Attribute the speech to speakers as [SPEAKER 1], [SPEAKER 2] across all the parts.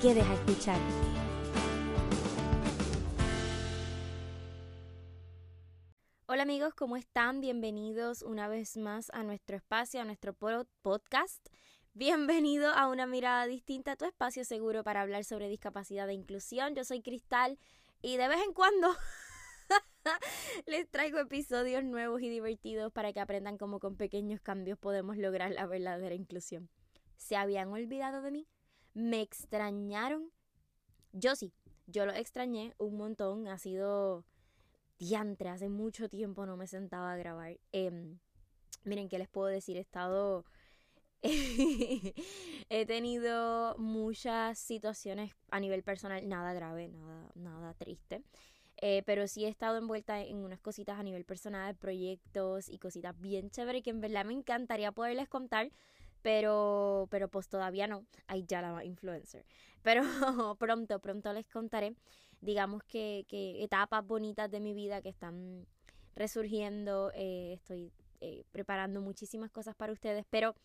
[SPEAKER 1] quedes a escuchar. Hola amigos, ¿cómo están? Bienvenidos una vez más a nuestro espacio, a nuestro podcast. Bienvenido a una mirada distinta, a tu espacio seguro para hablar sobre discapacidad e inclusión. Yo soy Cristal y de vez en cuando les traigo episodios nuevos y divertidos para que aprendan cómo con pequeños cambios podemos lograr la verdadera inclusión. ¿Se habían olvidado de mí? Me extrañaron. Yo sí, yo lo extrañé un montón. Ha sido diantre, hace mucho tiempo no me sentaba a grabar. Em, miren, ¿qué les puedo decir? He estado... he tenido muchas situaciones a nivel personal, nada grave, nada, nada triste. Eh, pero sí he estado envuelta en unas cositas a nivel personal, proyectos y cositas bien chéveres que en verdad me encantaría poderles contar pero, pero pues todavía no, hay ya la influencer. Pero pronto, pronto les contaré, digamos que, que etapas bonitas de mi vida que están resurgiendo, eh, estoy eh, preparando muchísimas cosas para ustedes, pero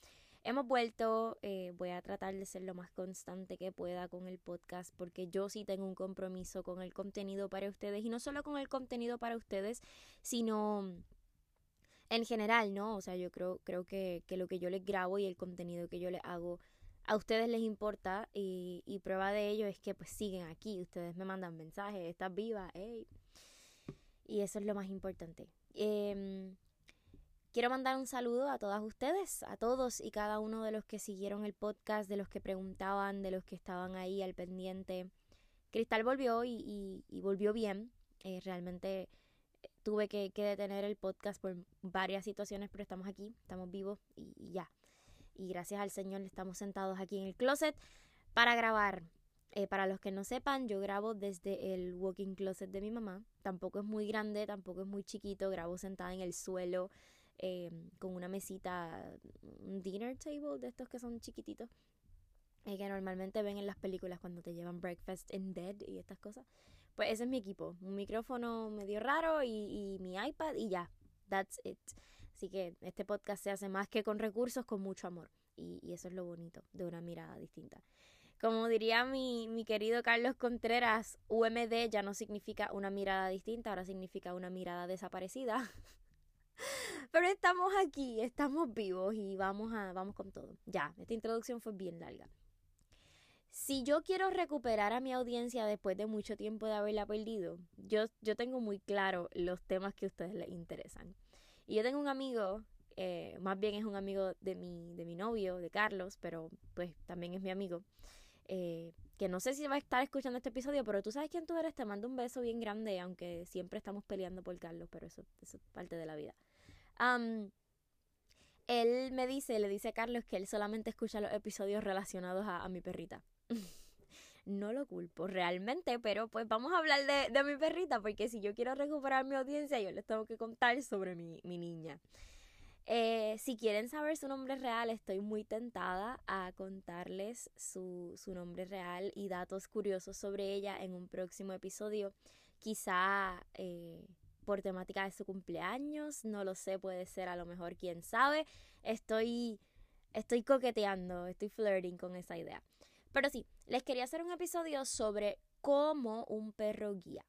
[SPEAKER 1] hemos vuelto, eh, voy a tratar de ser lo más constante que pueda con el podcast porque yo sí tengo un compromiso con el contenido para ustedes y no solo con el contenido para ustedes, sino en general, ¿no? O sea, yo creo, creo que, que, lo que yo les grabo y el contenido que yo les hago a ustedes les importa y, prueba de ello es que pues siguen aquí, ustedes me mandan mensajes, estás viva, hey. Y eso es lo más importante. Em, quiero mandar un saludo a todas ustedes, a todos y cada uno de los que siguieron el podcast, de los que preguntaban, de los que estaban ahí al pendiente. Cristal volvió y, y, volvió bien. Eh, realmente tuve que, detener el podcast por varias situaciones, pero estamos aquí, estamos vivos y, ya. Y gracias al Señor estamos sentados aquí en el closet para grabar. Eh, para los que no sepan, yo grabo desde el walking closet de mi mamá. Tampoco es muy grande, tampoco es muy chiquito. Grabo sentada en el suelo eh, con una mesita, un dinner table de estos que son chiquititos. Eh, que normalmente ven en las películas cuando te llevan breakfast in bed y estas cosas. Pues ese es mi equipo. Un micrófono medio raro y, mi iPad y ya. That's it. Así que este podcast se hace más que con recursos, con mucho amor. Y, eso es lo bonito de una mirada distinta. Como diría mi, mi querido Carlos Contreras, UMD ya no significa una mirada distinta, ahora significa una mirada desaparecida. Pero estamos aquí, estamos vivos y vamos a vamos con todo. Ya, esta introducción fue bien larga si yo quiero recuperar a mi audiencia después de mucho tiempo de haberla perdido, yo, yo tengo muy claro los temas que a ustedes les interesan. Y yo tengo un amigo, eh, más bien es un amigo de mi, de mi novio, de Carlos, pero pues también es mi amigo, eh, que no sé si va a estar escuchando este episodio, pero tú sabes quién tú eres, te mando un beso bien grande, aunque siempre estamos peleando por Carlos, pero eso, es parte de la vida. él me dice, le dice a Carlos que él solamente escucha los episodios relacionados a mi perrita. no lo culpo realmente, pero pues vamos a hablar de, mi perrita, porque si yo quiero recuperar mi audiencia, yo les tengo que contar sobre mi, niña. Eh, si quieren saber su nombre real, estoy muy tentada a contarles su, nombre real y datos curiosos sobre ella en un próximo episodio. Quizá eh, por temática de su cumpleaños, no lo sé, puede ser a lo mejor, quién sabe. Estoy, estoy coqueteando, estoy flirting con esa idea. Pero sí, les quería hacer un episodio sobre cómo un perro guía.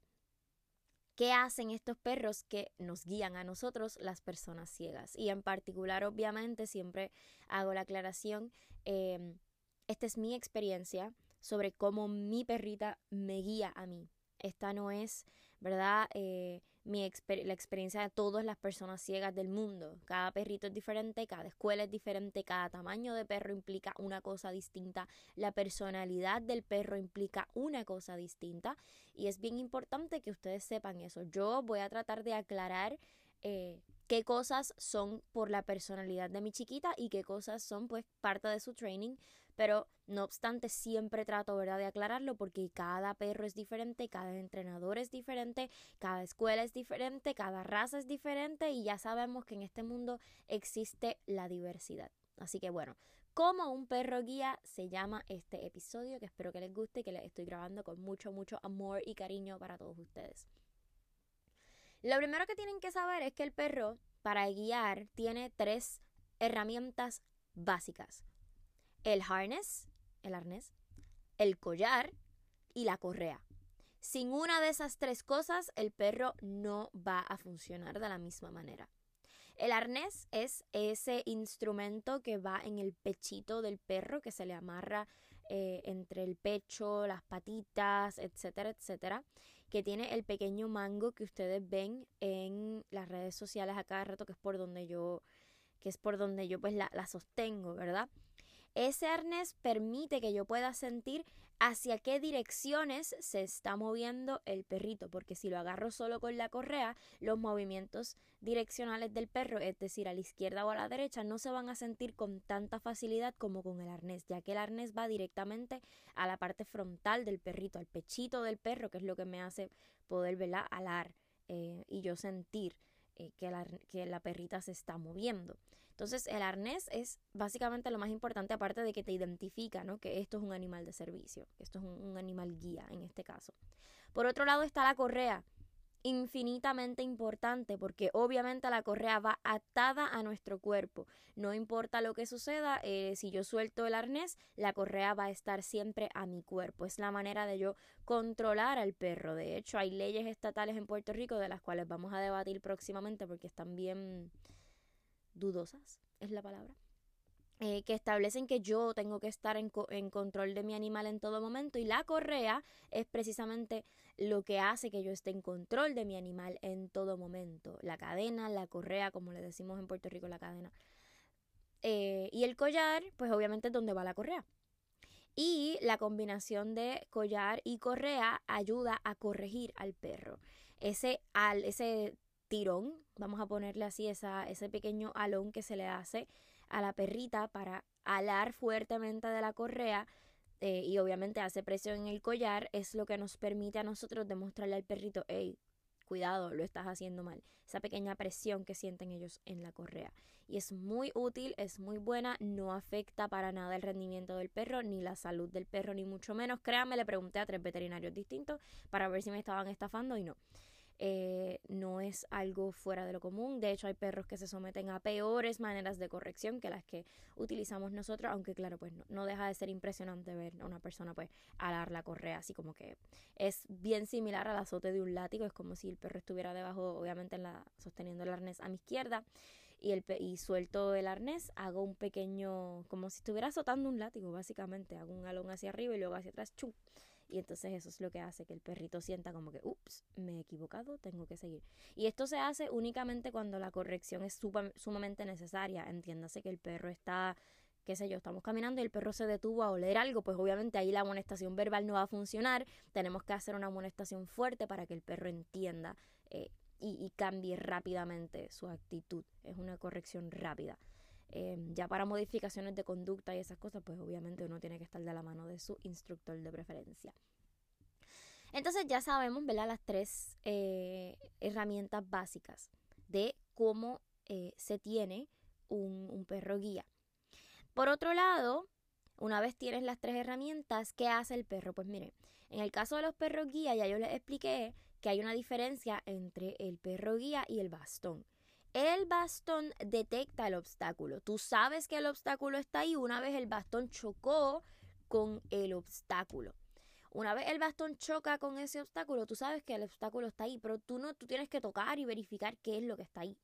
[SPEAKER 1] ¿Qué hacen estos perros que nos guían a nosotros, las personas ciegas? Y en particular, obviamente, siempre hago la aclaración, em, esta es mi experiencia sobre cómo mi perrita me guía a mí. Esta no es, ¿verdad? Eh, mi la experiencia de todas las personas ciegas del mundo. Cada perrito es diferente, cada escuela es diferente, cada tamaño de perro implica una cosa distinta, la personalidad del perro implica una cosa distinta y es bien importante que ustedes sepan eso. Yo voy a tratar de aclarar eh, qué cosas son por la personalidad de mi chiquita y qué cosas son pues parte de su training, pero no obstante siempre trato, ¿verdad?, de aclararlo porque cada perro es diferente, cada entrenador es diferente, cada escuela es diferente, cada raza es diferente y ya sabemos que en este mundo existe la diversidad. Así que bueno, como un perro guía se llama este episodio que espero que les guste y que les estoy grabando con mucho, mucho amor y cariño para todos ustedes. Lo primero que tienen que saber es que el perro para guiar tiene tres herramientas básicas. El harness, el arnés, el collar y la correa. Sin una de esas tres cosas, el perro no va a funcionar de la misma manera. El arnés es ese instrumento que va en el pechito del perro, que se le amarra eh, entre el pecho, las patitas, etcétera, etcétera que tiene el pequeño mango que ustedes ven en las redes sociales a cada rato, que es por donde yo, que es por donde yo pues la, la sostengo, ¿verdad? Ese arnés permite que yo pueda sentir hacia qué direcciones se está moviendo el perrito, porque si lo agarro solo con la correa, los movimientos direccionales del perro, es decir, a la izquierda o a la derecha, no se van a sentir con tanta facilidad como con el arnés, ya que el arnés va directamente a la parte frontal del perrito, al pechito del perro, que es lo que me hace poder verla alar eh, y yo sentir eh, que la perrita se está moviendo. Entonces el arnés es básicamente lo más importante aparte de que te identifica, ¿no? Que esto es un animal de servicio, que esto es un, animal guía en este caso. Por otro lado está la correa, infinitamente importante porque obviamente la correa va atada a nuestro cuerpo. No importa lo que suceda, eh, si yo suelto el arnés, la correa va a estar siempre a mi cuerpo. Es la manera de yo controlar al perro. De hecho, hay leyes estatales en Puerto Rico de las cuales vamos a debatir próximamente porque están bien dudosas, es la palabra, eh, que establecen que yo tengo que estar en, en, control de mi animal en todo momento y la correa es precisamente lo que hace que yo esté en control de mi animal en todo momento. La cadena, la correa, como le decimos en Puerto Rico, la cadena. Eh, y el collar, pues obviamente es donde va la correa. Y la combinación de collar y correa ayuda a corregir al perro. Ese, al, ese tirón, vamos a ponerle así, ese pequeño alón que se le hace a la perrita para alar fuertemente de la correa eh, y obviamente hace presión en el collar, es lo que nos permite a nosotros demostrarle al perrito, hey, cuidado, lo estás haciendo mal. Esa pequeña presión que sienten ellos en la correa. Y es muy útil, es muy buena, no afecta para nada el rendimiento del perro, ni la salud del perro, ni mucho menos. Créanme, le pregunté a tres veterinarios distintos para ver si me estaban estafando y no. Eh, no es algo fuera de lo común. De hecho, hay perros que se someten a peores maneras de corrección que las que utilizamos nosotros, aunque claro, pues no, deja de ser impresionante ver a una persona pues alar la correa, así como que es bien similar al azote de un látigo, es como si el perro estuviera debajo, obviamente en la, sosteniendo el arnés a mi izquierda y, el, suelto el arnés, hago un pequeño, como si estuviera azotando un látigo, básicamente, hago un alón hacia arriba y luego hacia atrás. Y entonces eso es lo que hace que el perrito sienta como que, ups, me he equivocado, tengo que seguir. Y esto se hace únicamente cuando la corrección es sumamente necesaria. Entiéndase que el perro está, qué sé yo, estamos caminando y el perro se detuvo a oler algo, pues obviamente ahí la amonestación verbal no va a funcionar. Tenemos que hacer una amonestación fuerte para que el perro entienda eh, y cambie rápidamente su actitud. Es una corrección rápida. Em, ya para modificaciones de conducta y esas cosas, pues obviamente uno tiene que estar de la mano de su instructor de preferencia. Entonces ya sabemos, ¿verdad? Las tres eh, herramientas básicas de cómo eh, se tiene un, un perro guía. Por otro lado, una vez tienes las tres herramientas, ¿qué hace el perro? Pues mire, en el caso de los perros guía, ya yo les expliqué que hay una diferencia entre el perro guía y el bastón. El bastón detecta el obstáculo. Tú sabes que el obstáculo está ahí una vez el bastón chocó con el obstáculo. Una vez el bastón choca con ese obstáculo, tú sabes que el obstáculo está ahí, pero tú no, tú tienes que tocar y verificar qué es lo que está ahí.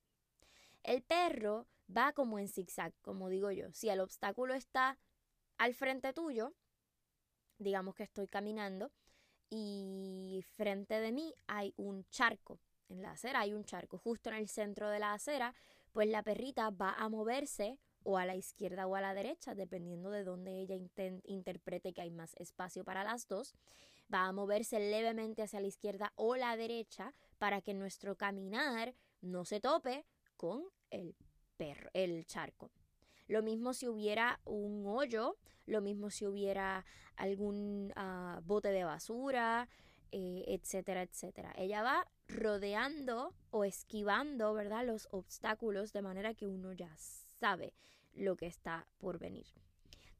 [SPEAKER 1] El perro va como en zigzag, como digo yo. Si el obstáculo está al frente tuyo, digamos que estoy caminando y frente de mí hay un charco en la acera hay un charco justo en el centro de la acera, pues la perrita va a moverse o a la izquierda o a la derecha, dependiendo de dónde ella interprete que hay más espacio para las dos. Va a moverse levemente hacia la izquierda o la derecha para que nuestro caminar no se tope con el perro, el charco. Lo mismo si hubiera un hoyo, lo mismo si hubiera algún ah, bote de basura, eh, etcétera, etcétera. Ella va rodeando o esquivando, ¿verdad? Los obstáculos de manera que uno ya sabe lo que está por venir.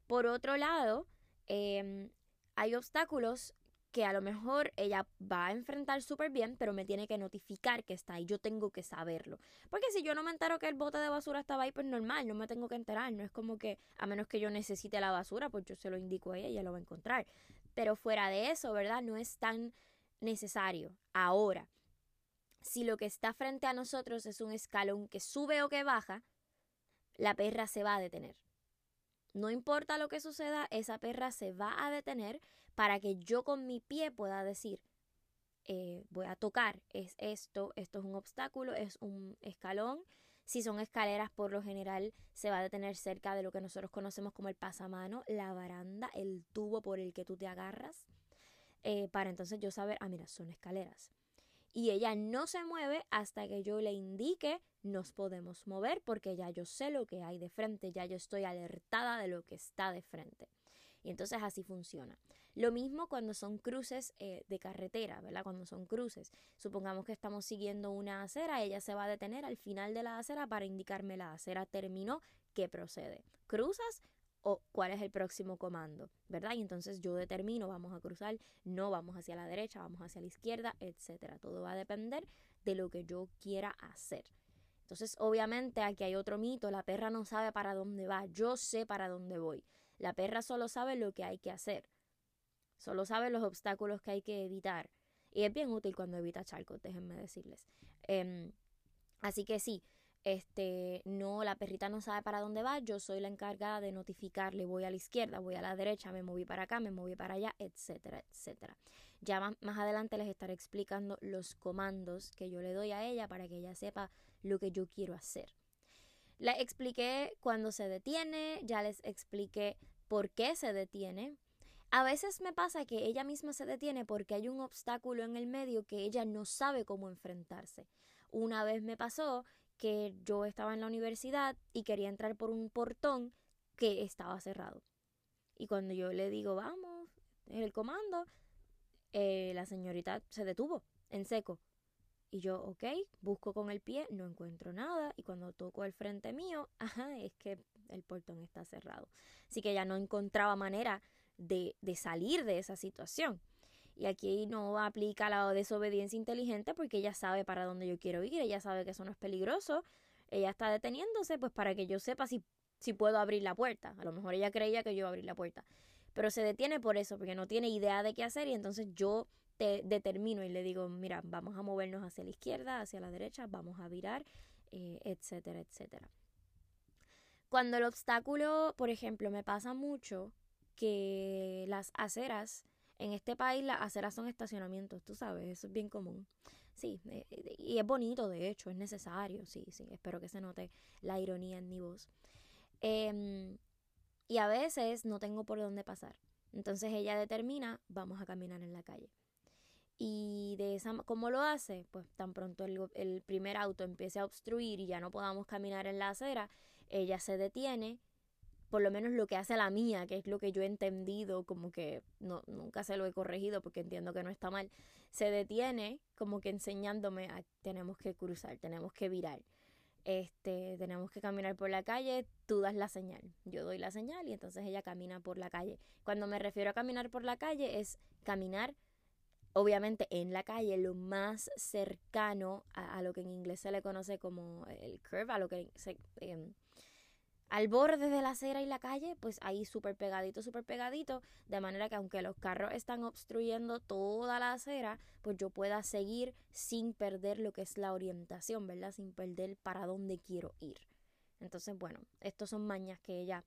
[SPEAKER 1] Por otro lado, em, hay obstáculos que a lo mejor ella va a enfrentar súper bien, pero me tiene que notificar que está ahí. Yo tengo que saberlo. Porque si yo no me entero que el bote de basura estaba ahí, pues normal, no me tengo que enterar. No es como que, a menos que yo necesite la basura, pues yo se lo indico a ella y ella lo va a encontrar. Pero fuera de eso, ¿verdad? No es tan necesario. Ahora, si lo que está frente a nosotros es un escalón que sube o que baja, la perra se va a detener. No importa lo que suceda, esa perra se va a detener para que yo con mi pie pueda decir, eh, voy a tocar, es esto, esto es un obstáculo, es un escalón. Si son escaleras, por lo general se va a detener cerca de lo que nosotros conocemos como el pasamano, la baranda, el tubo por el que tú te agarras, eh, para entonces yo saber, ah, mira, son escaleras y ella no se mueve hasta que yo le indique nos podemos mover porque ya yo sé lo que hay de frente, ya yo estoy alertada de lo que está de frente. Y entonces así funciona. Lo mismo cuando son cruces eh, de carretera, ¿verdad? Cuando son cruces. Supongamos que estamos siguiendo una acera, ella se va a detener al final de la acera para indicarme la acera terminó, que procede. Cruzas, o cuál es el próximo comando, ¿verdad? Y entonces yo determino, vamos a cruzar, no vamos hacia la derecha, vamos hacia la izquierda, etcétera. Todo va a depender de lo que yo quiera hacer. Entonces, obviamente, aquí hay otro mito, la perra no sabe para dónde va, yo sé para dónde voy. La perra solo sabe lo que hay que hacer, solo sabe los obstáculos que hay que evitar. Y es bien útil cuando evita charcos, déjenme decirles. Em, así que sí, este, no, la perrita no sabe para dónde va, yo soy la encargada de notificarle, voy a la izquierda, voy a la derecha, me moví para acá, me moví para allá, etcétera, etcétera. Ya más, adelante les estaré explicando los comandos que yo le doy a ella para que ella sepa lo que yo quiero hacer. Le expliqué cuando se detiene, ya les expliqué por qué se detiene. A veces me pasa que ella misma se detiene porque hay un obstáculo en el medio que ella no sabe cómo enfrentarse. Una vez me pasó que yo estaba en la universidad y quería entrar por un portón que estaba cerrado. Y cuando yo le digo, vamos, el comando, eh, la señorita se detuvo en seco. Y yo, ok, busco con el pie, no encuentro nada. Y cuando toco el frente mío, ajá, es que el portón está cerrado. Así que ya no encontraba manera de, de salir de esa situación. Y aquí no aplica la desobediencia inteligente porque ella sabe para dónde yo quiero ir, ella sabe que eso no es peligroso. Ella está deteniéndose pues para que yo sepa si, si puedo abrir la puerta. A lo mejor ella creía que yo iba a abrir la puerta. Pero se detiene por eso, porque no tiene idea de qué hacer y entonces yo te determino y le digo, mira, vamos a movernos hacia la izquierda, hacia la derecha, vamos a virar, eh, etcétera, etcétera. Cuando el obstáculo, por ejemplo, me pasa mucho que las aceras en este país las aceras son estacionamientos, tú sabes, eso es bien común. Sí, eh, eh, y es bonito, de hecho, es necesario, sí, sí, espero que se note la ironía en mi voz. Em, y a veces no tengo por dónde pasar. Entonces ella determina, vamos a caminar en la calle. Y de esa, ¿cómo lo hace? Pues tan pronto el, el primer auto empiece a obstruir y ya no podamos caminar en la acera, ella se detiene por lo menos lo que hace la mía, que es lo que yo he entendido, como que no, nunca se lo he corregido porque entiendo que no está mal, se detiene como que enseñándome a tenemos que cruzar, tenemos que virar. Este, tenemos que caminar por la calle, tú das la señal, yo doy la señal y entonces ella camina por la calle. Cuando me refiero a caminar por la calle es caminar obviamente en la calle lo más cercano a, lo que en inglés se le conoce como el curve, a lo que se, em, al borde de la acera y la calle, pues ahí súper pegadito, súper pegadito, de manera que aunque los carros están obstruyendo toda la acera, pues yo pueda seguir sin perder lo que es la orientación, ¿verdad? Sin perder para dónde quiero ir. Entonces, bueno, estos son mañas que ella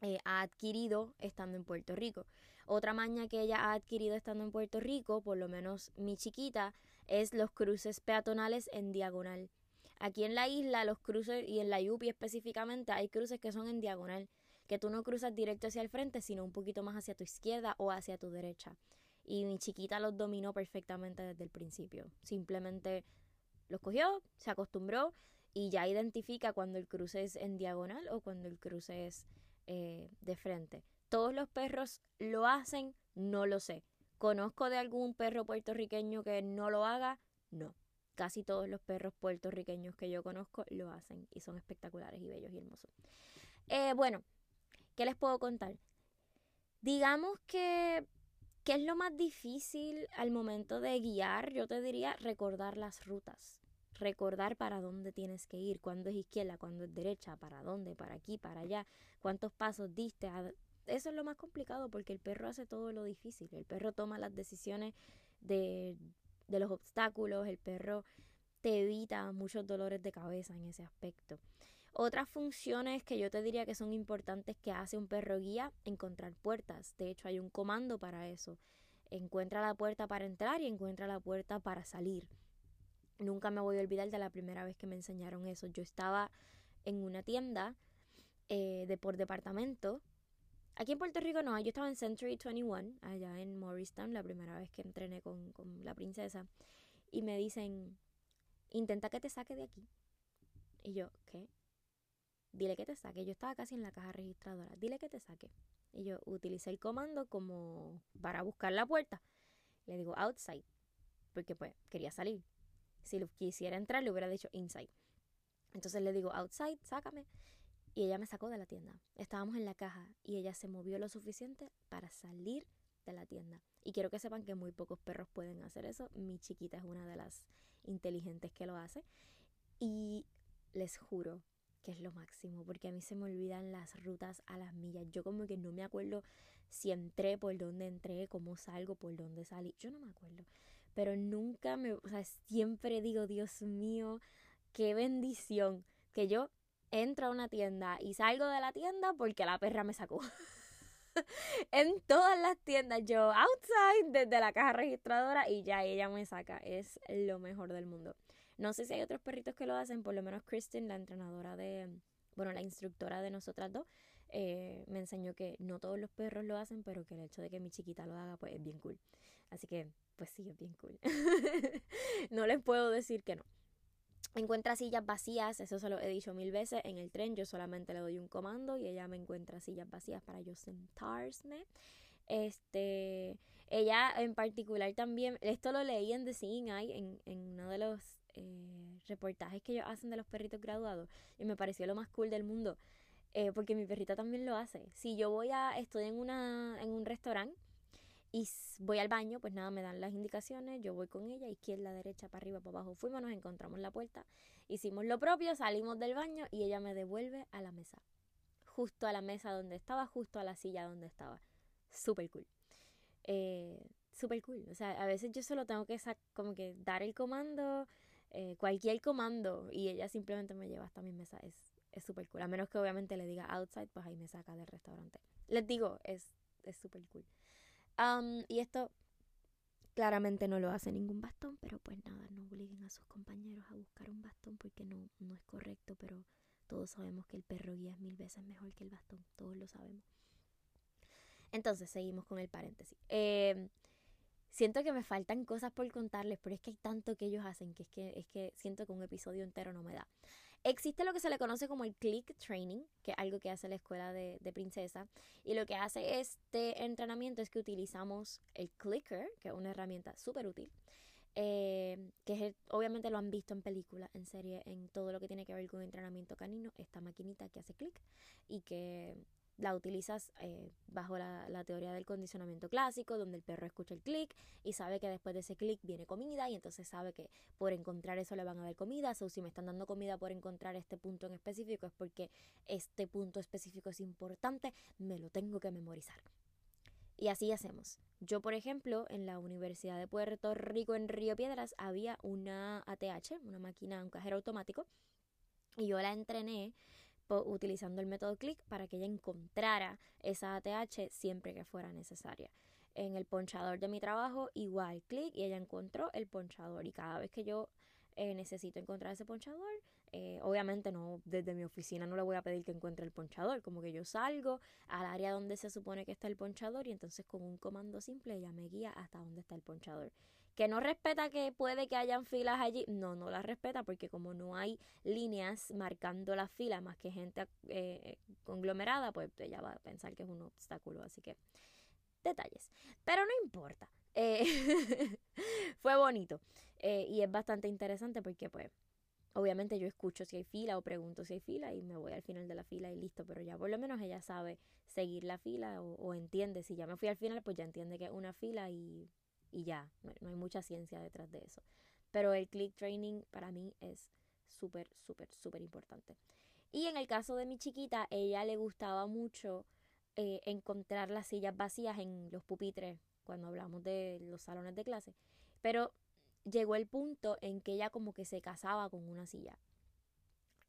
[SPEAKER 1] eh, ha adquirido estando en Puerto Rico. Otra maña que ella ha adquirido estando en Puerto Rico, por lo menos mi chiquita, es los cruces peatonales en diagonal. Aquí en la isla, los cruces y en la Yupi específicamente, hay cruces que son en diagonal, que tú no cruzas directo hacia el frente, sino un poquito más hacia tu izquierda o hacia tu derecha. Y mi chiquita los dominó perfectamente desde el principio. Simplemente los cogió, se acostumbró y ya identifica cuando el cruce es en diagonal o cuando el cruce es eh, de frente. ¿Todos los perros lo hacen? No lo sé. ¿Conozco de algún perro puertorriqueño que no lo haga? No. Casi todos los perros puertorriqueños que yo conozco lo hacen y son espectaculares y bellos y hermosos. Eh, bueno, ¿qué les puedo contar? Digamos que, ¿qué es lo más difícil al momento de guiar? Yo te diría recordar las rutas recordar para dónde tienes que ir, cuándo es izquierda, cuándo es derecha, para dónde, para aquí, para allá, cuántos pasos diste. Eso es lo más complicado porque el perro hace todo lo difícil. El perro toma las decisiones de, de los obstáculos, el perro te evita muchos dolores de cabeza en ese aspecto. Otras funciones que yo te diría que son importantes que hace un perro guía, encontrar puertas. De hecho, hay un comando para eso. Encuentra la puerta para entrar y encuentra la puerta para salir. Nunca me voy a olvidar de la primera vez que me enseñaron eso. Yo estaba en una tienda eh, de por departamento. Aquí en Puerto Rico no, yo estaba en Century 21, allá en Morristown, la primera vez que entrené con, con la princesa. Y me dicen, intenta que te saque de aquí. Y yo, ¿qué? Dile que te saque. Yo estaba casi en la caja registradora. Dile que te saque. Y yo utilicé el comando como para buscar la puerta. Le digo outside, porque pues quería salir. Si lo quisiera entrar, le hubiera dicho inside. Entonces le digo, outside, sácame. Y ella me sacó de la tienda. Estábamos en la caja y ella se movió lo suficiente para salir de la tienda. Y quiero que sepan que muy pocos perros pueden hacer eso. Mi chiquita es una de las inteligentes que lo hace. Y les juro que es lo máximo, porque a mí se me olvidan las rutas a las millas. Yo como que no me acuerdo si entré, por dónde entré, cómo salgo, por dónde salí. Yo no me acuerdo pero nunca me, o sea, siempre digo, Dios mío, qué bendición que yo entro a una tienda y salgo de la tienda porque la perra me sacó. en todas las tiendas, yo outside desde la caja registradora y ya ella me saca. Es lo mejor del mundo. No sé si hay otros perritos que lo hacen, por lo menos Kristen, la entrenadora de, bueno, la instructora de nosotras dos, eh, me enseñó que no todos los perros lo hacen, pero que el hecho de que mi chiquita lo haga, pues es bien cool. Así que pues sí, es bien cool. no les puedo decir que no. Encuentra sillas vacías, eso se lo he dicho mil veces. En el tren yo solamente le doy un comando y ella me encuentra sillas vacías para yo sentarme. Este, ella en particular también, esto lo leí en The Seeing Eye, en, en uno de los eh, reportajes que ellos hacen de los perritos graduados y me pareció lo más cool del mundo. Eh, porque mi perrita también lo hace. Si yo voy a, estoy en, una, en un restaurante y voy al baño, pues nada, me dan las indicaciones, yo voy con ella, izquierda, derecha, para arriba, para abajo, fuimos, nos encontramos la puerta, hicimos lo propio, salimos del baño y ella me devuelve a la mesa, justo a la mesa donde estaba, justo a la silla donde estaba. Súper cool. Eh, Súper cool. O sea, a veces yo solo tengo que como que dar el comando, eh, cualquier comando, y ella simplemente me lleva hasta mi mesa. Es súper cool. A menos que obviamente le diga outside, pues ahí me saca del restaurante. Les digo, es súper cool y esto claramente no lo hace ningún bastón, pero pues nada, no obliguen a sus compañeros a buscar un bastón porque no, no es correcto, pero todos sabemos que el perro guía es mil veces mejor que el bastón, todos lo sabemos. Entonces, seguimos con el paréntesis. Em, siento que me faltan cosas por contarles, pero es que hay tanto que ellos hacen que es que, es que siento que un episodio entero no me da. Existe lo que se le conoce como el click training, que es algo que hace la escuela de, princesa. Y lo que hace este entrenamiento es que utilizamos el clicker, que es una herramienta súper útil. Eh, que obviamente lo han visto en películas, en serie, en todo lo que tiene que ver con entrenamiento canino, esta maquinita que hace click y que la utilizas eh, bajo la, teoría del condicionamiento clásico, donde el perro escucha el clic y sabe que después de ese clic viene comida y entonces sabe que por encontrar eso le van a dar comida. O si me están dando comida por encontrar este punto en específico es porque este punto específico es importante, me lo tengo que memorizar. Y así hacemos. Yo, por ejemplo, en la Universidad de Puerto Rico en Río Piedras había una ATH, una máquina, un cajero automático, y yo la entrené utilizando el método click para que ella encontrara esa ATH siempre que fuera necesaria. En el ponchador de mi trabajo, igual clic y ella encontró el ponchador. Y cada vez que yo eh, necesito encontrar ese ponchador, eh, obviamente no desde mi oficina no le voy a pedir que encuentre el ponchador, como que yo salgo al área donde se supone que está el ponchador y entonces con un comando simple ella me guía hasta dónde está el ponchador. Que no respeta que puede que hayan filas allí, no, no las respeta porque como no hay líneas marcando las filas más que gente eh, conglomerada, pues ella va a pensar que es un obstáculo, así que detalles. Pero no importa, eh, fue bonito eh, y es bastante interesante porque pues obviamente yo escucho si hay fila o pregunto si hay fila y me voy al final de la fila y listo, pero ya por lo menos ella sabe seguir la fila o, entiende, si ya me fui al final pues ya entiende que es una fila y y ya, no, hay mucha ciencia detrás de eso. Pero el click training para mí es súper, súper, súper importante. Y en el caso de mi chiquita, ella le gustaba mucho eh, encontrar las sillas vacías en los pupitres cuando hablamos de los salones de clase. Pero llegó el punto en que ella como que se casaba con una silla.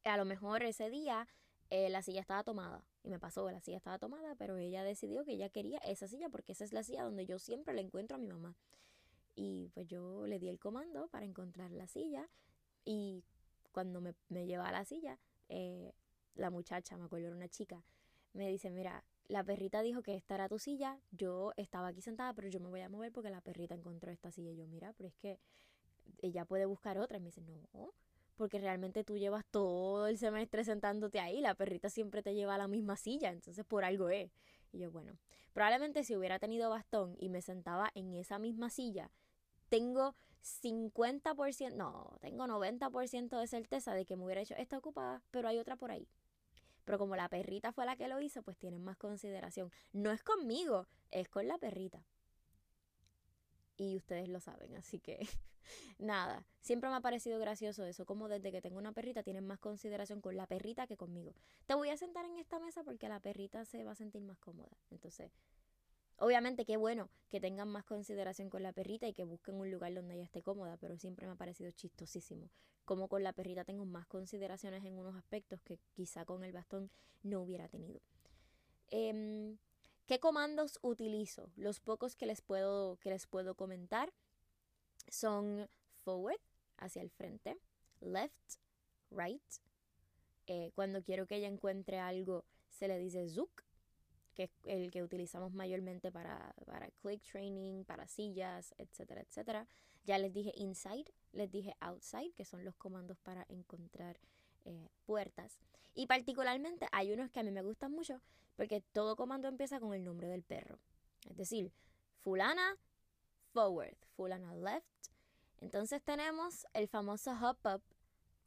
[SPEAKER 1] A lo mejor ese día eh, la silla estaba tomada. Y me pasó, la silla estaba tomada, pero ella decidió que ella quería esa silla porque esa es la silla donde yo siempre le encuentro a mi mamá. Y pues yo le di el comando para encontrar la silla y cuando me, me lleva a la silla, eh, la muchacha, me acuerdo era una chica, me dice, mira, la perrita dijo que esta era tu silla, yo estaba aquí sentada, pero yo me voy a mover porque la perrita encontró esta silla. Y yo, mira, pero es que ella puede buscar otra. Y me dice, no, porque realmente tú llevas todo el semestre sentándote ahí, la perrita siempre te lleva a la misma silla, entonces por algo es. Y yo, bueno, probablemente si hubiera tenido bastón y me sentaba en esa misma silla, tengo 50%, no, tengo 90% de certeza de que me hubiera hecho esta ocupada, pero hay otra por ahí. Pero como la perrita fue la que lo hizo, pues tienen más consideración. No es conmigo, es con la perrita y ustedes lo saben, así que nada, siempre me ha parecido gracioso eso, como desde que tengo una perrita tienen más consideración con la perrita que conmigo. Te voy a sentar en esta mesa porque la perrita se va a sentir más cómoda. Entonces, obviamente qué bueno que tengan más consideración con la perrita y que busquen un lugar donde ella esté cómoda, pero siempre me ha parecido chistosísimo. Como con la perrita tengo más consideraciones en unos aspectos que quizá con el bastón no hubiera tenido. Eh, ¿Qué comandos utilizo? Los pocos que les puedo, que les puedo comentar son forward, hacia el frente, left, right. Eh, cuando quiero que ella encuentre algo, se le dice zook, que es el que utilizamos mayormente para, para click training, para sillas, etcétera, etcétera. Ya les dije inside, les dije outside, que son los comandos para encontrar eh, puertas. Y particularmente hay unos que a mí me gustan mucho porque todo comando empieza con el nombre del perro. Es decir, fulana forward, fulana left. Entonces tenemos el famoso hop up,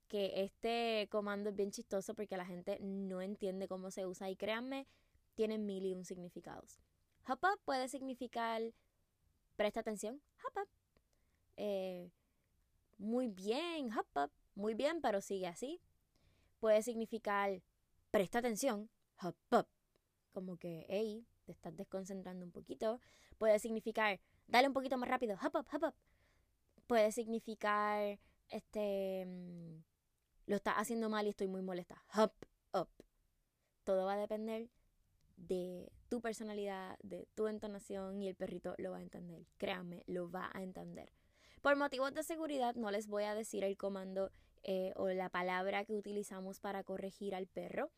[SPEAKER 1] que este comando es bien chistoso porque la gente no entiende cómo se usa y créanme, tiene mil y un significados. Hop up puede significar presta atención, hop up. Eh, muy bien, hop up, muy bien, pero sigue así puede significar presta atención, hop up, como que, hey, te estás desconcentrando un poquito. Puede significar dale un poquito más rápido, hop up, hop up. Puede significar, este, mm, lo estás haciendo mal y estoy muy molesta, hop up. Todo va a depender de tu personalidad, de tu entonación y el perrito lo va a entender. Créanme, lo va a entender. Por motivos de seguridad no les voy a decir el comando eh, o la palabra que utilizamos para corregir al perro,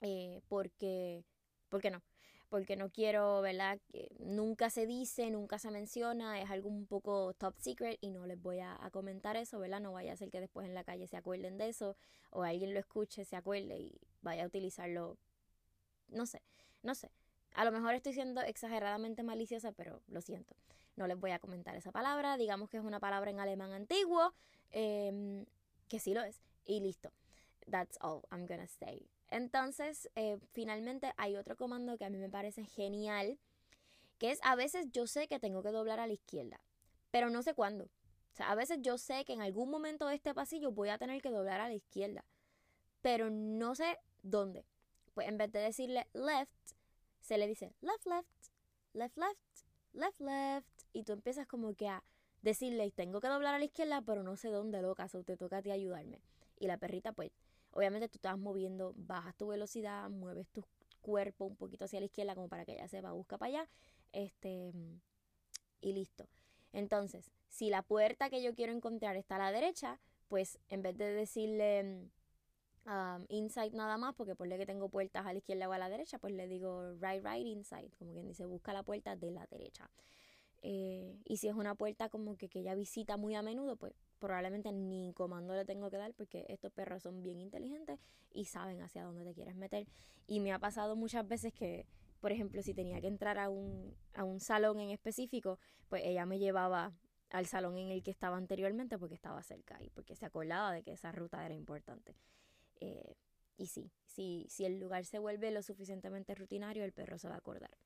[SPEAKER 1] eh, porque, porque no, porque no quiero, ¿verdad? Nunca se dice, nunca se menciona, es algo un poco top secret y no les voy a, comentar eso, ¿verdad? No vaya a ser que después en la calle se acuerden de eso o alguien lo escuche, se acuerde y vaya a utilizarlo, no sé, no sé. A lo mejor estoy siendo exageradamente maliciosa, pero lo siento. No les voy a comentar esa palabra. Digamos que es una palabra en alemán antiguo. Eh, que sí lo es, y listo. That's all I'm gonna say. Entonces, eh, finalmente hay otro comando que a mí me parece genial, que es a veces yo sé que tengo que doblar a la izquierda, pero no sé cuándo. O sea, a veces yo sé que en algún momento de este pasillo voy a tener que doblar a la izquierda, pero no sé dónde. Pues en vez de decirle left, se le dice left, left, left, left, left, left, y tú empiezas como que a decirle, tengo que doblar a la izquierda, pero no sé dónde, loca, o te toca a ti ayudarme. Y la perrita, pues, obviamente tú estás moviendo, bajas tu velocidad, mueves tu cuerpo un poquito hacia la izquierda como para que ella se va, busca para allá, este, y listo. Entonces, si la puerta que yo quiero encontrar está a la derecha, pues en vez de decirle um, inside nada más, porque por que tengo puertas a la izquierda o a la derecha, pues le digo right, right, inside, como quien dice, busca la puerta de la derecha. Eh, y si es una puerta como que, que ella visita muy a menudo, pues probablemente ni comando le tengo que dar porque estos perros son bien inteligentes y saben hacia dónde te quieres meter. Y me ha pasado muchas veces que, por ejemplo, si tenía que entrar a un, a un salón en específico, pues ella me llevaba al salón en el que estaba anteriormente porque estaba cerca y porque se acordaba de que esa ruta era importante. Eh, y sí, si, si el lugar se vuelve lo suficientemente rutinario, el perro se va a acordar.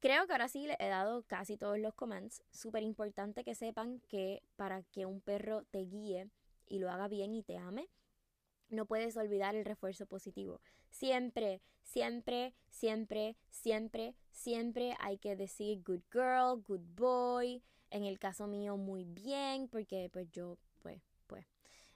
[SPEAKER 1] Creo que ahora sí le he dado casi todos los comments. Súper importante que sepan que para que un perro te guíe y lo haga bien y te ame, no puedes olvidar el refuerzo positivo. Siempre, siempre, siempre, siempre, siempre hay que decir good girl, good boy. En el caso mío, muy bien, porque pues yo, pues, pues,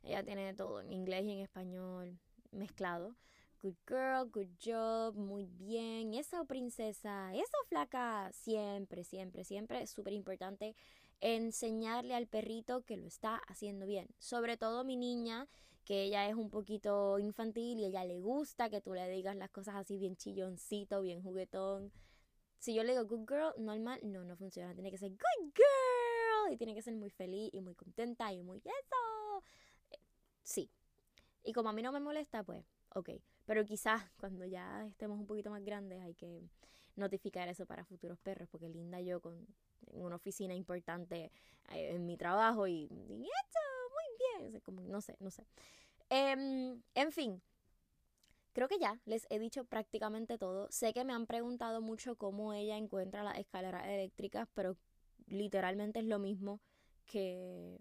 [SPEAKER 1] ella tiene todo en inglés y en español mezclado good girl, good job, muy bien, eso princesa, eso flaca, siempre, siempre, siempre es súper importante enseñarle al perrito que lo está haciendo bien. Sobre todo mi niña, que ella es un poquito infantil y ella le gusta que tú le digas las cosas así bien chilloncito, bien juguetón. Si yo le digo good girl, normal, no, no funciona. Tiene que ser good girl y tiene que ser muy feliz y muy contenta y muy eso. Sí. Y como a mí no me molesta, pues, ok. Pero quizás cuando ya estemos un poquito más grandes hay que notificar eso para futuros perros, porque Linda yo con una oficina importante eh, en mi trabajo y, esto, muy bien, no sé, no sé. Em, en fin, creo que ya les he dicho prácticamente todo. Sé que me han preguntado mucho cómo ella encuentra las escaleras eléctricas, pero literalmente es lo mismo que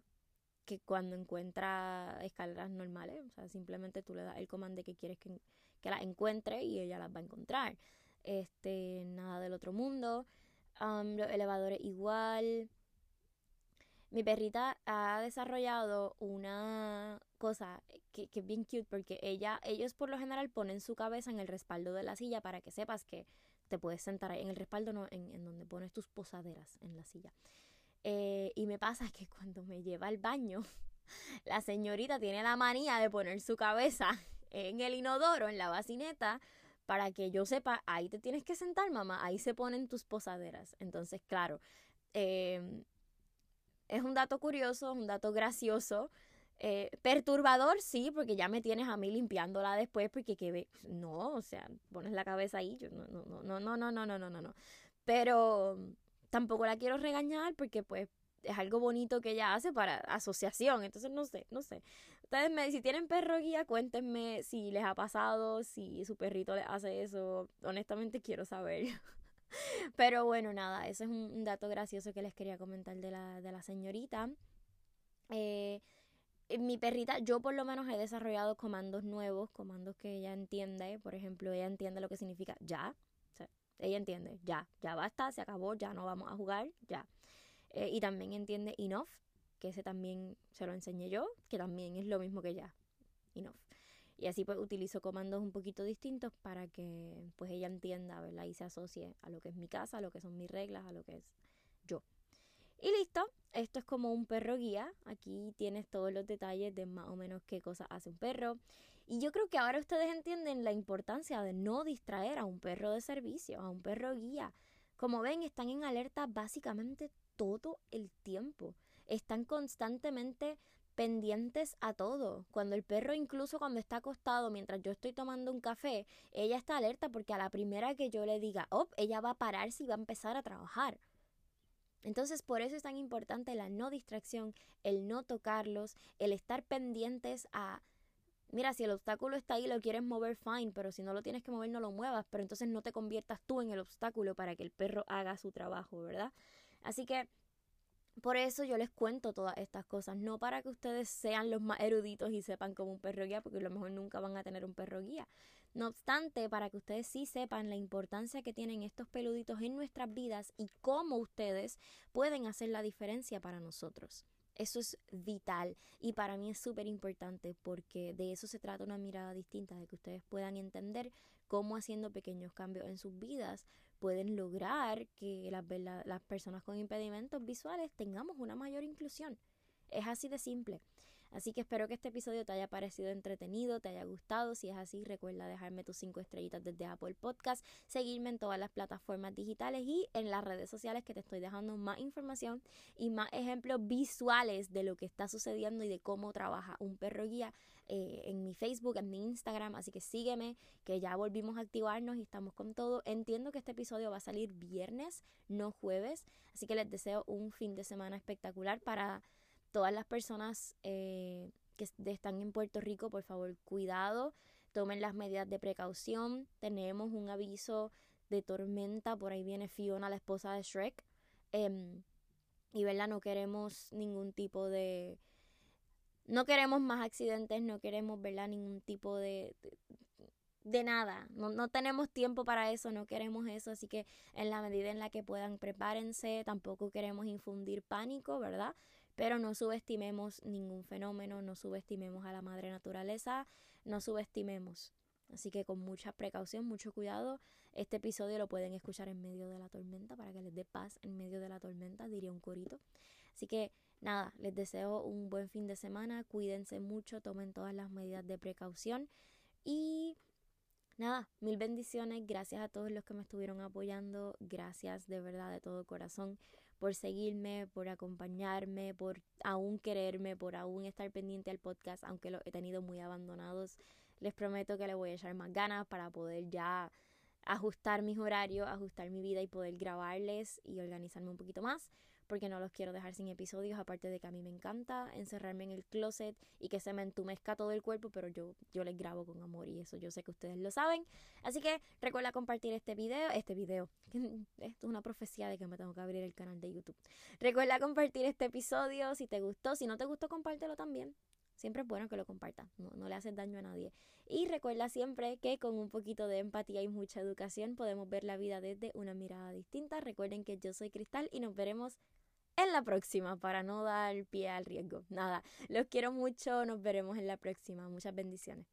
[SPEAKER 1] que cuando encuentra escaleras normales, o sea, simplemente tú le das el comando que quieres que, que las encuentre y ella las va a encontrar. Este, nada del otro mundo. los elevadores igual. Mi perrita ha desarrollado una cosa que, que, es bien cute porque ella, ellos por lo general ponen su cabeza en el respaldo de la silla para que sepas que te puedes sentar ahí en el respaldo, no en, en donde pones tus posaderas en la silla. Eh, y me pasa que cuando me lleva al baño, la señorita tiene la manía de poner su cabeza en el inodoro, en la bacineta, para que yo sepa, ahí te tienes que sentar, mamá, ahí se ponen tus posaderas. Entonces, claro, em, es un dato curioso, un dato gracioso. Eh, perturbador, sí, porque ya me tienes a mí limpiándola después, porque que no, o sea, pones la cabeza ahí, yo no, no, no, no, no, no, no, no, no, no. Pero tampoco la quiero regañar porque pues es algo bonito que ella hace para asociación. Entonces no sé, no sé. Ustedes me, si tienen perro guía, cuéntenme si les ha pasado, si su perrito les hace eso. Honestamente quiero saber. Pero bueno, nada, eso es un dato gracioso que les quería comentar de la, de la señorita. Eh, mi perrita, yo por lo menos he desarrollado comandos nuevos, comandos que ella entiende. Por ejemplo, ella entiende lo que significa ya. Ella entiende, ya, ya basta, se acabó, ya no vamos a jugar, ya. Eh, y también entiende enough, que ese también se lo enseñé yo, que también es lo mismo que ya, enough. Y así pues utilizo comandos un poquito distintos para que pues ella entienda, ¿verdad? Y se asocie a lo que es mi casa, a lo que son mis reglas, a lo que es yo. Y listo, esto es como un perro guía. Aquí tienes todos los detalles de más o menos qué cosa hace un perro. Y yo creo que ahora ustedes entienden la importancia de no distraer a un perro de servicio, a un perro guía. Como ven, están en alerta básicamente todo el tiempo. Están constantemente pendientes a todo. Cuando el perro, incluso cuando está acostado mientras yo estoy tomando un café, ella está alerta porque a la primera que yo le diga, oh, ella va a pararse y va a empezar a trabajar. Entonces, por eso es tan importante la no distracción, el no tocarlos, el estar pendientes a mira, si el obstáculo está ahí, lo quieres mover, fine, pero si no lo tienes que mover, no lo muevas, pero entonces no te conviertas tú en el obstáculo para que el perro haga su trabajo, ¿verdad? Así que por eso yo les cuento todas estas cosas, no para que ustedes sean los más eruditos y sepan como un perro guía, porque a lo mejor nunca van a tener un perro guía. No obstante, para que ustedes sí sepan la importancia que tienen estos peluditos en nuestras vidas y cómo ustedes pueden hacer la diferencia para nosotros. Eso es vital y para mí es súper importante porque de eso se trata una mirada distinta, de que ustedes puedan entender cómo haciendo pequeños cambios en sus vidas pueden lograr que las, las personas con impedimentos visuales tengamos una mayor inclusión. Es así de simple. Así que espero que este episodio te haya parecido entretenido, te haya gustado. Si es así, recuerda dejarme tus cinco estrellitas desde Apple Podcast, seguirme en todas las plataformas digitales y en las redes sociales que te estoy dejando más información y más ejemplos visuales de lo que está sucediendo y de cómo trabaja un perro guía eh, en mi Facebook, en mi Instagram. Así que sígueme, que ya volvimos a activarnos y estamos con todo. Entiendo que este episodio va a salir viernes, no jueves. Así que les deseo un fin de semana espectacular para todas las personas eh, que están en Puerto Rico, por favor, cuidado, tomen las medidas de precaución. Tenemos un aviso de tormenta, por ahí viene Fiona, la esposa de Shrek. Em, y verdad, no queremos ningún tipo de... No queremos más accidentes, no queremos, ¿verdad? Ningún tipo de, de nada. No, no, tenemos tiempo para eso, no queremos eso. Así que en la medida en la que puedan, prepárense. Tampoco queremos infundir pánico, ¿verdad? Pero no subestimemos ningún fenómeno, no subestimemos a la madre naturaleza, no subestimemos. Así que con mucha precaución, mucho cuidado, este episodio lo pueden escuchar en medio de la tormenta para que les dé paz en medio de la tormenta, diría un corito. Así que nada, les deseo un buen fin de semana, cuídense mucho, tomen todas las medidas de precaución y nada, mil bendiciones, gracias a todos los que me estuvieron apoyando, gracias de verdad de todo corazón por seguirme, por acompañarme, por aún quererme, por aún estar pendiente al podcast, aunque lo he tenido muy abandonados. Les prometo que le voy a echar más ganas para poder ya ajustar mis horarios, ajustar mi vida y poder grabarles y organizarme un poquito más porque no los quiero dejar sin episodios, aparte de que a mí me encanta encerrarme en el closet y que se me entumezca todo el cuerpo, pero yo, yo les grabo con amor y eso yo sé que ustedes lo saben. Así que recuerda compartir este video, este video, esto es una profecía de que me tengo que abrir el canal de YouTube. Recuerda compartir este episodio si te gustó, si no te gustó compártelo también. Siempre es bueno que lo compartas, no, no le haces daño a nadie. Y recuerda siempre que con un poquito de empatía y mucha educación podemos ver la vida desde una mirada distinta. Recuerden que yo soy Cristal y nos veremos en la próxima para no dar pie al riesgo. Nada, los quiero mucho, nos veremos en la próxima. Muchas bendiciones.